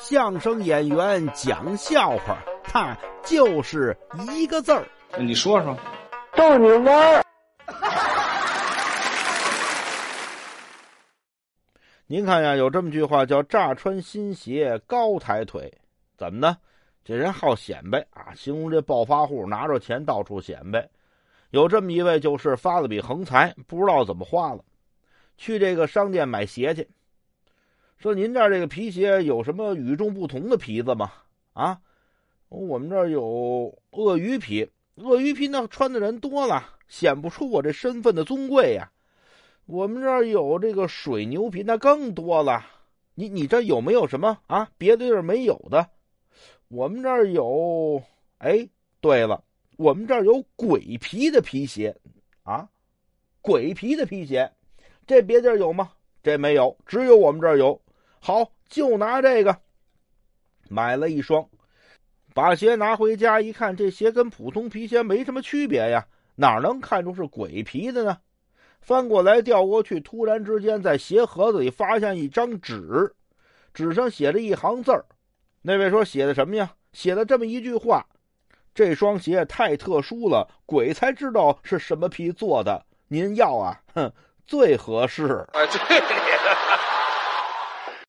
相声演员讲笑话，他就是一个字儿。你说说，逗你玩儿。您看呀，有这么句话叫“乍穿新鞋高抬腿”，怎么呢？这人好显摆啊，形容这暴发户拿着钱到处显摆。有这么一位，就是发了笔横财，不知道怎么花了，去这个商店买鞋去。说您这儿这个皮鞋有什么与众不同的皮子吗？啊，我们这儿有鳄鱼皮，鳄鱼皮那穿的人多了，显不出我这身份的尊贵呀。我们这儿有这个水牛皮，那更多了。你你这有没有什么啊？别的地儿没有的。我们这儿有，哎，对了，我们这儿有鬼皮的皮鞋，啊，鬼皮的皮鞋，这别地儿有吗？这没有，只有我们这儿有。好，就拿这个，买了一双，把鞋拿回家一看，这鞋跟普通皮鞋没什么区别呀，哪能看出是鬼皮的呢？翻过来调过去，突然之间在鞋盒子里发现一张纸，纸上写着一行字儿。那位说写的什么呀？写了这么一句话：“这双鞋太特殊了，鬼才知道是什么皮做的。您要啊，哼，最合适。”哎，对。